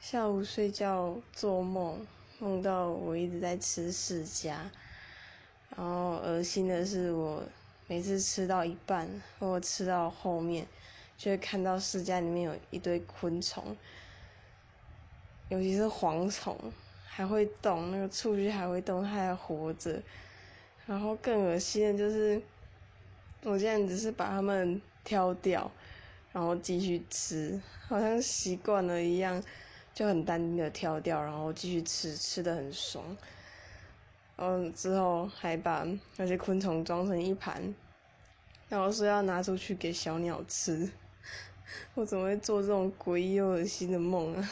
下午睡觉做梦，梦到我一直在吃释迦，然后恶心的是我每次吃到一半或吃到后面，就会看到释迦里面有一堆昆虫，尤其是蝗虫还会动，那个触须还会动，它还活着。然后更恶心的就是，我现在只是把它们挑掉，然后继续吃，好像习惯了一样，就很淡定的挑掉，然后继续吃，吃的很爽。嗯，之后还把那些昆虫装成一盘，然后说要拿出去给小鸟吃。我怎么会做这种诡异又恶心的梦啊？